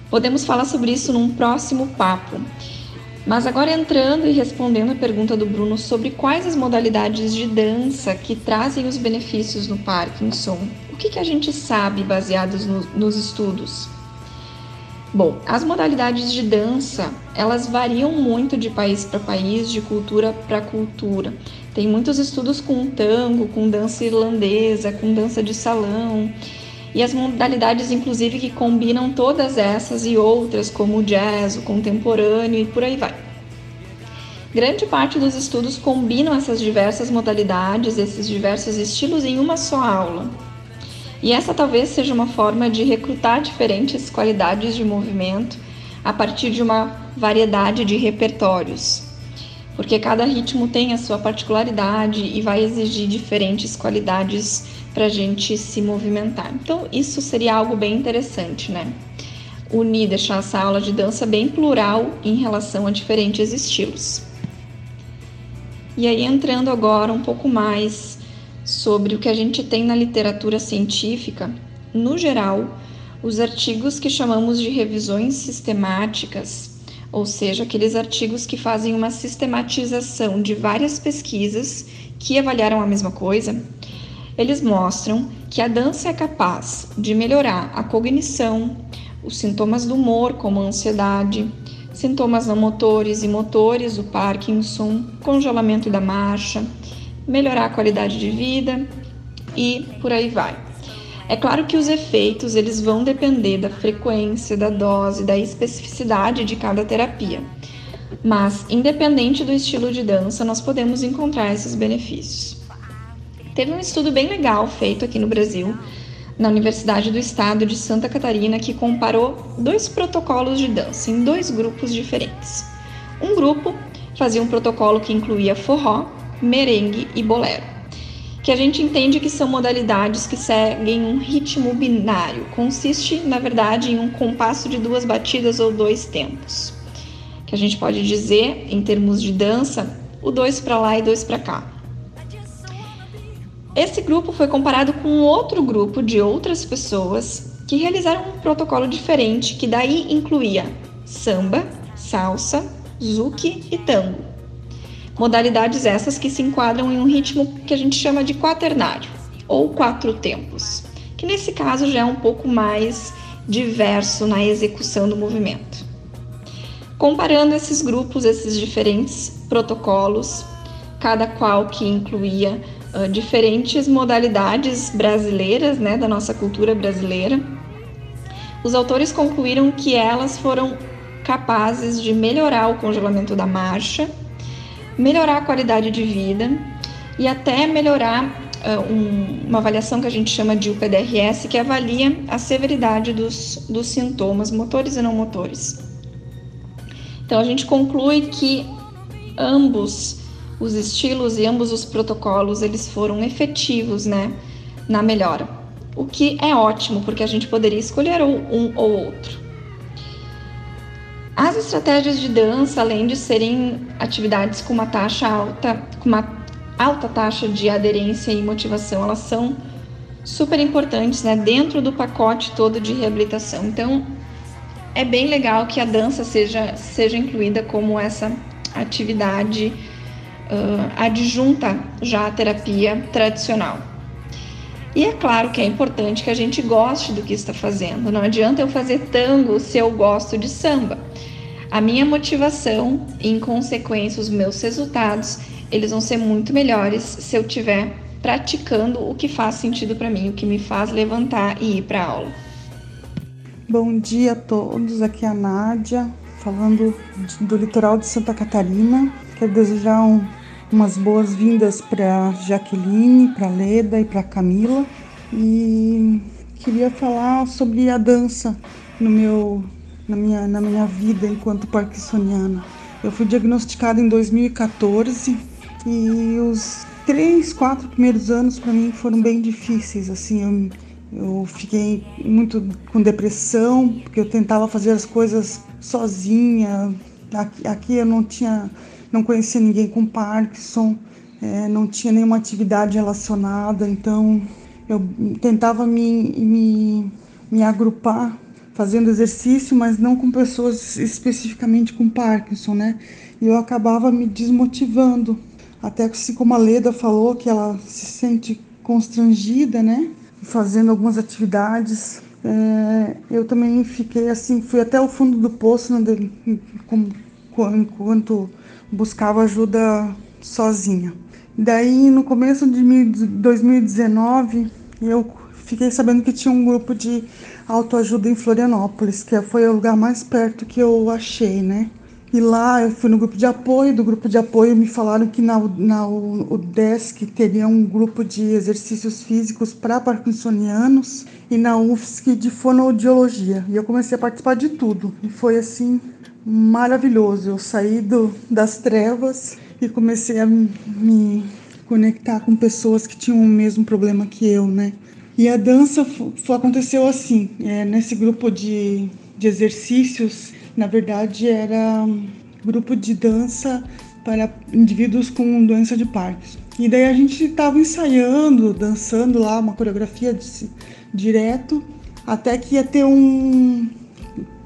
Podemos falar sobre isso num próximo papo. Mas agora entrando e respondendo a pergunta do Bruno sobre quais as modalidades de dança que trazem os benefícios no Parkinson, o que, que a gente sabe baseados no, nos estudos? Bom, as modalidades de dança, elas variam muito de país para país, de cultura para cultura. Tem muitos estudos com tango, com dança irlandesa, com dança de salão, e as modalidades inclusive que combinam todas essas e outras, como o jazz, o contemporâneo e por aí vai. Grande parte dos estudos combinam essas diversas modalidades, esses diversos estilos em uma só aula. E essa talvez seja uma forma de recrutar diferentes qualidades de movimento a partir de uma variedade de repertórios, porque cada ritmo tem a sua particularidade e vai exigir diferentes qualidades para a gente se movimentar. Então, isso seria algo bem interessante, né? Unir, deixar essa aula de dança bem plural em relação a diferentes estilos. E aí, entrando agora um pouco mais sobre o que a gente tem na literatura científica, no geral, os artigos que chamamos de revisões sistemáticas, ou seja, aqueles artigos que fazem uma sistematização de várias pesquisas que avaliaram a mesma coisa, eles mostram que a dança é capaz de melhorar a cognição, os sintomas do humor, como ansiedade, sintomas não motores e motores, o Parkinson, congelamento da marcha, melhorar a qualidade de vida e por aí vai. É claro que os efeitos eles vão depender da frequência, da dose, da especificidade de cada terapia. Mas, independente do estilo de dança, nós podemos encontrar esses benefícios. Teve um estudo bem legal feito aqui no Brasil, na Universidade do Estado de Santa Catarina, que comparou dois protocolos de dança em dois grupos diferentes. Um grupo fazia um protocolo que incluía forró merengue e bolero, que a gente entende que são modalidades que seguem um ritmo binário, consiste, na verdade, em um compasso de duas batidas ou dois tempos, que a gente pode dizer, em termos de dança, o dois para lá e dois para cá. Esse grupo foi comparado com outro grupo de outras pessoas que realizaram um protocolo diferente, que daí incluía samba, salsa, zouk e tango. Modalidades essas que se enquadram em um ritmo que a gente chama de quaternário, ou quatro tempos, que nesse caso já é um pouco mais diverso na execução do movimento. Comparando esses grupos, esses diferentes protocolos, cada qual que incluía uh, diferentes modalidades brasileiras, né, da nossa cultura brasileira, os autores concluíram que elas foram capazes de melhorar o congelamento da marcha, melhorar a qualidade de vida e até melhorar uh, um, uma avaliação que a gente chama de UPDRS, que avalia a severidade dos, dos sintomas motores e não motores. Então a gente conclui que ambos os estilos e ambos os protocolos eles foram efetivos, né, na melhora. O que é ótimo, porque a gente poderia escolher um ou outro. As estratégias de dança, além de serem atividades com uma taxa alta, com uma alta taxa de aderência e motivação, elas são super importantes, né, dentro do pacote todo de reabilitação. Então, é bem legal que a dança seja, seja incluída como essa atividade uh, adjunta já à terapia tradicional. E é claro que é importante que a gente goste do que está fazendo. Não adianta eu fazer tango se eu gosto de samba. A minha motivação e, em consequência, os meus resultados, eles vão ser muito melhores se eu estiver praticando o que faz sentido para mim, o que me faz levantar e ir para aula. Bom dia a todos, aqui é a Nádia, falando do litoral de Santa Catarina. Quero desejar um, umas boas-vindas para Jaqueline, para Leda e para Camila. E queria falar sobre a dança no meu, na, minha, na minha vida enquanto parkinsoniana. Eu fui diagnosticada em 2014 e os três, quatro primeiros anos para mim foram bem difíceis. Assim, eu eu fiquei muito com depressão, porque eu tentava fazer as coisas sozinha. Aqui, aqui eu não tinha, não conhecia ninguém com Parkinson, é, não tinha nenhuma atividade relacionada, então eu tentava me, me, me agrupar fazendo exercício, mas não com pessoas especificamente com Parkinson, né? E eu acabava me desmotivando. Até assim como a Leda falou, que ela se sente constrangida, né? fazendo algumas atividades. É, eu também fiquei assim, fui até o fundo do poço né, enquanto buscava ajuda sozinha. Daí, no começo de 2019, eu fiquei sabendo que tinha um grupo de autoajuda em Florianópolis, que foi o lugar mais perto que eu achei, né? E lá eu fui no grupo de apoio, do grupo de apoio me falaram que na, na o DESC teria um grupo de exercícios físicos para parkinsonianos e na UFSC de fonoaudiologia. E eu comecei a participar de tudo. E foi assim maravilhoso. Eu saí do, das trevas e comecei a me conectar com pessoas que tinham o mesmo problema que eu, né? E a dança aconteceu assim, é, nesse grupo de, de exercícios na verdade, era um grupo de dança para indivíduos com doença de Parkinson. E daí a gente estava ensaiando, dançando lá uma coreografia de, direto, até que ia ter um.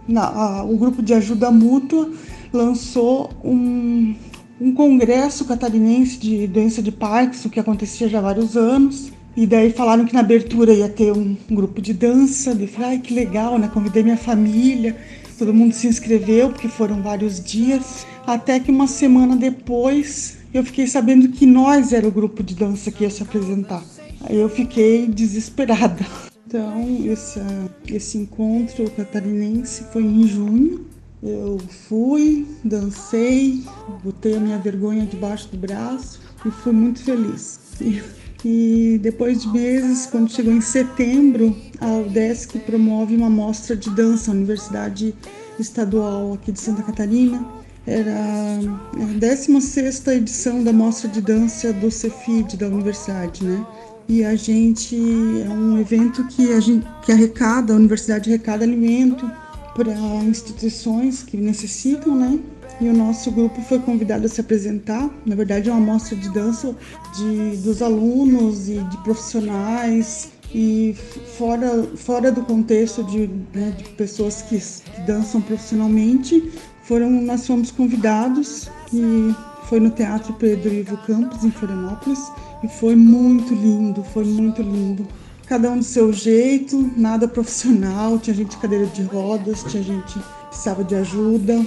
Na, a, o grupo de ajuda mútua lançou um, um congresso catarinense de doença de Parkinson que acontecia já há vários anos. E daí falaram que na abertura ia ter um, grupo de dança. Eu falei, que legal, né? Convidei minha família todo mundo se inscreveu, porque foram vários dias, até que uma semana depois eu fiquei sabendo que nós era o grupo de dança que ia se apresentar. Aí eu fiquei desesperada. *laughs* Então, esse, esse encontro catarinense foi em junho. Eu fui, dancei, botei a minha vergonha debaixo do braço e fui muito feliz. E e depois de meses, quando chegou em setembro, a UDESC promove uma mostra de dança, a Universidade Estadual aqui de Santa Catarina. Era a 16 edição da mostra de dança do Cefid da universidade, né? E a gente é um evento que a gente que arrecada, a universidade arrecada alimento para instituições que necessitam, né? e o nosso grupo foi convidado a se apresentar. Na verdade, é uma mostra de dança de, dos alunos e de profissionais e fora, fora do contexto de, né, de pessoas que, que, dançam profissionalmente, foram, nós fomos convidados e foi no Teatro Pedro Ivo Campos, em Florianópolis. E foi muito lindo, foi muito lindo. Cada um do seu jeito, nada profissional. Tinha gente de cadeira de rodas, tinha gente que precisava de ajuda.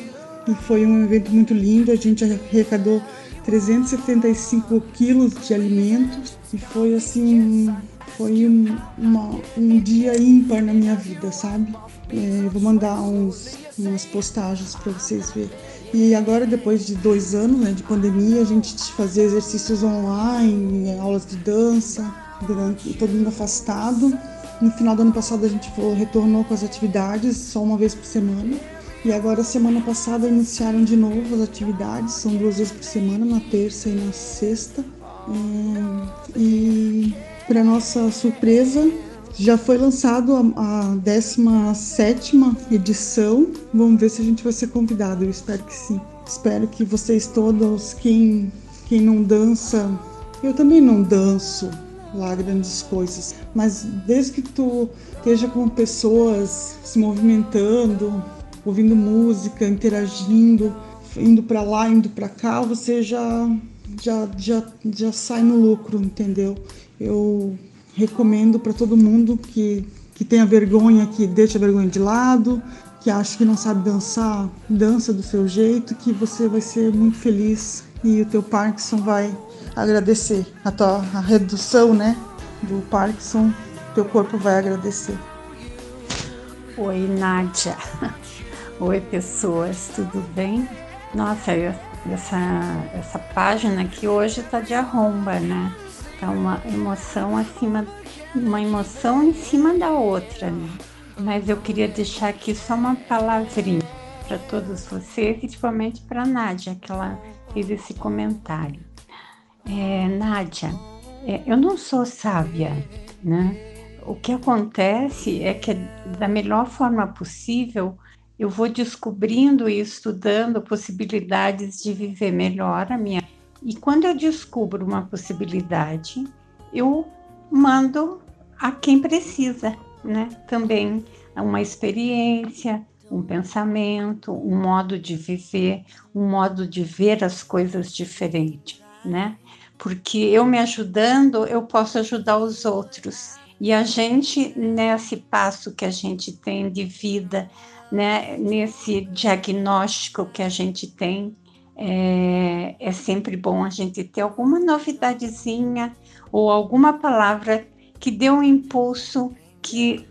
E foi um evento muito lindo. A gente arrecadou 375 quilos de alimentos e foi assim, foi um, uma, um dia ímpar na minha vida, sabe? É, vou mandar uns, umas postagens para vocês verem. E agora, depois de dois anos né, de pandemia, a gente fazia exercícios online, aulas de dança, durante todo mundo afastado. No final do ano passado, a gente retornou com as atividades, só uma vez por semana. E agora, semana passada, iniciaram de novo as atividades, são duas vezes por semana, na terça e na sexta. É, e, para nossa surpresa, já foi lançado a, a 17 edição. Vamos ver se a gente vai ser convidado. Eu espero que sim. Espero que vocês todos, quem, quem não dança, eu também não danço lá grandes coisas, mas desde que tu esteja com pessoas se movimentando, ouvindo música, interagindo, indo para lá, indo para cá, você já já já já sai no lucro, entendeu? Eu recomendo para todo mundo que, que tenha vergonha, que deixe a vergonha de lado, que acha que não sabe dançar, dança do seu jeito, que você vai ser muito feliz e o teu Parkinson vai agradecer. A tua a redução, né, do Parkinson, teu corpo vai agradecer. Oi, Nádia. *laughs* Oi, pessoas, tudo bem? Nossa, essa, essa página aqui hoje está de arromba, né? É uma emoção acima, uma emoção em cima da outra, né? Mas eu queria deixar aqui só uma palavrinha para todos vocês, principalmente para a Nádia, que ela fez esse comentário. É, Nádia, é, eu não sou sábia, né? O que acontece é que, da melhor forma possível, eu vou descobrindo e estudando possibilidades de viver melhor a minha e quando eu descubro uma possibilidade, eu mando a quem precisa, né? Também uma experiência, um pensamento, um modo de viver, um modo de ver as coisas diferente, né? Porque eu me ajudando, eu posso ajudar os outros. E a gente, nesse passo que a gente tem de vida, né, nesse diagnóstico que a gente tem, é, é sempre bom a gente ter alguma novidadezinha ou alguma palavra que dê um impulso que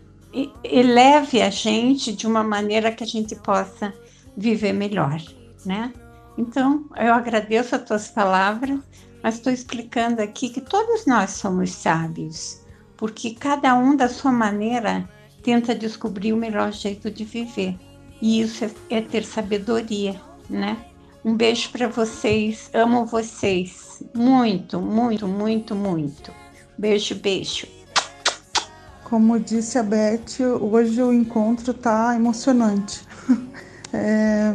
eleve a gente de uma maneira que a gente possa viver melhor, né? Então, eu agradeço as tuas palavras, mas estou explicando aqui que todos nós somos sábios, porque cada um da sua maneira tenta descobrir o melhor jeito de viver. E isso é, é ter sabedoria, né? Um beijo para vocês. Amo vocês. Muito, muito, muito, muito. Beijo, beijo. Como disse a Beth, hoje o encontro tá emocionante. *laughs* É,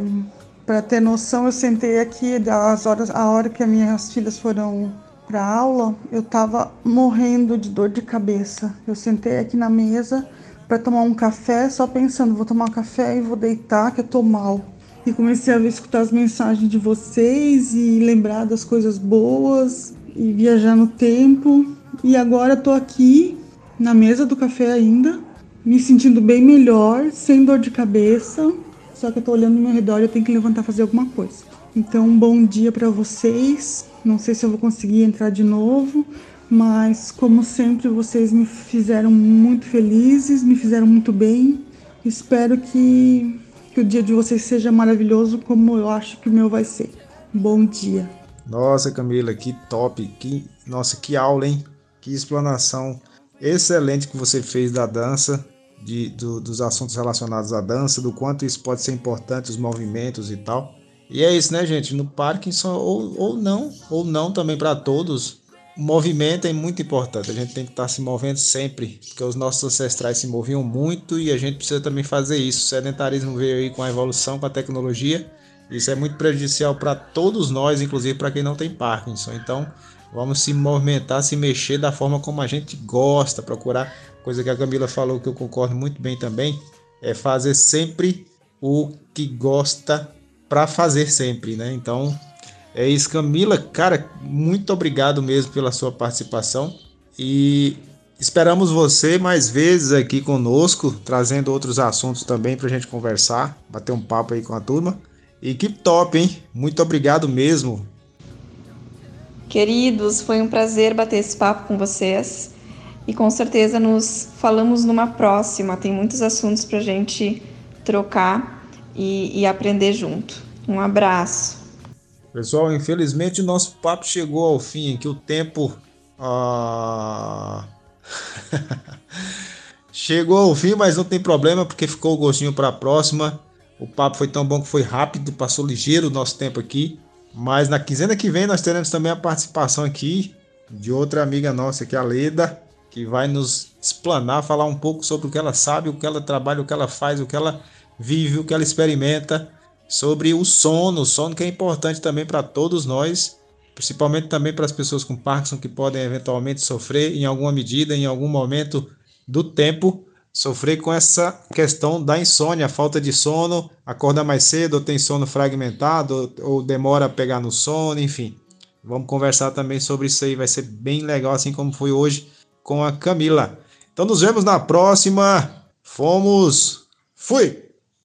para ter noção, eu sentei aqui das horas, a hora que as minhas filhas foram para aula, eu estava morrendo de dor de cabeça. Eu sentei aqui na mesa para tomar um café, só pensando, vou tomar um café e vou deitar que eu tô mal e comecei a escutar as mensagens de vocês e lembrar das coisas boas e viajar no tempo. E agora estou aqui na mesa do café ainda, me sentindo bem melhor, sem dor de cabeça. Só que eu tô olhando no meu redor e eu tenho que levantar fazer alguma coisa. Então, bom dia para vocês. Não sei se eu vou conseguir entrar de novo, mas como sempre vocês me fizeram muito felizes, me fizeram muito bem. Espero que que o dia de vocês seja maravilhoso como eu acho que o meu vai ser. Bom dia. Nossa, Camila, que top. Que, nossa, que aula, hein? Que explanação excelente que você fez da dança, de, do, dos assuntos relacionados à dança, do quanto isso pode ser importante, os movimentos e tal. E é isso, né, gente? No Parkinson, ou, ou não, ou não também para todos, movimento é muito importante. A gente tem que estar se movendo sempre, porque os nossos ancestrais se moviam muito e a gente precisa também fazer isso. O sedentarismo veio aí com a evolução, com a tecnologia. Isso é muito prejudicial para todos nós, inclusive para quem não tem Parkinson. Então, vamos se movimentar, se mexer da forma como a gente gosta, procurar coisa que a Camila falou que eu concordo muito bem também, é fazer sempre o que gosta para fazer sempre, né? Então, É isso, Camila. Cara, muito obrigado mesmo pela sua participação. E esperamos você mais vezes aqui conosco, trazendo outros assuntos também para a gente conversar, bater um papo aí com a turma. E que top, hein? Muito obrigado mesmo. Queridos, foi um prazer bater esse papo com vocês. E com certeza nos falamos numa próxima. Tem muitos assuntos para gente trocar e, e aprender junto. Um abraço. Pessoal, infelizmente nosso papo chegou ao fim, que o tempo ah... *laughs* chegou ao fim, mas não tem problema porque ficou o gostinho para a próxima. O papo foi tão bom que foi rápido, passou ligeiro o nosso tempo aqui. Mas na quinzena que vem nós teremos também a participação aqui de outra amiga nossa, que é a Leda, que vai nos explanar, falar um pouco sobre o que ela sabe, o que ela trabalha, o que ela faz, o que ela vive, o que ela experimenta sobre o sono, o sono que é importante também para todos nós, principalmente também para as pessoas com Parkinson que podem eventualmente sofrer em alguma medida, em algum momento do tempo, sofrer com essa questão da insônia, falta de sono, acorda mais cedo, ou tem sono fragmentado, ou demora a pegar no sono, enfim. Vamos conversar também sobre isso aí, vai ser bem legal, assim como foi hoje com a Camila. Então nos vemos na próxima. Fomos. Fui!